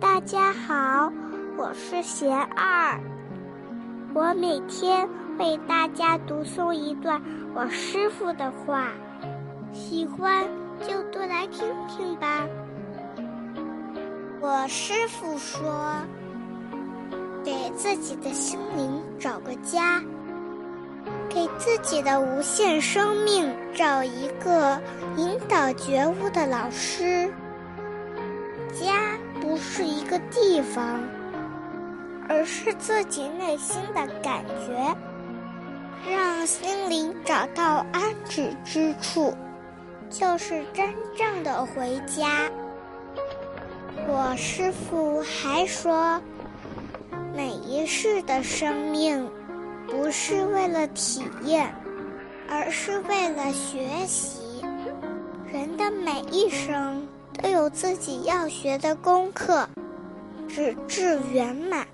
大家好，我是贤二，我每天为大家读诵一段我师傅的话，喜欢就多来听听吧。我师傅说，给自己的心灵找个家。给自己的无限生命找一个引导觉悟的老师。个地方，而是自己内心的感觉。让心灵找到安止之处，就是真正的回家。我师父还说，每一世的生命。不是为了体验，而是为了学习。人的每一生都有自己要学的功课，直至圆满。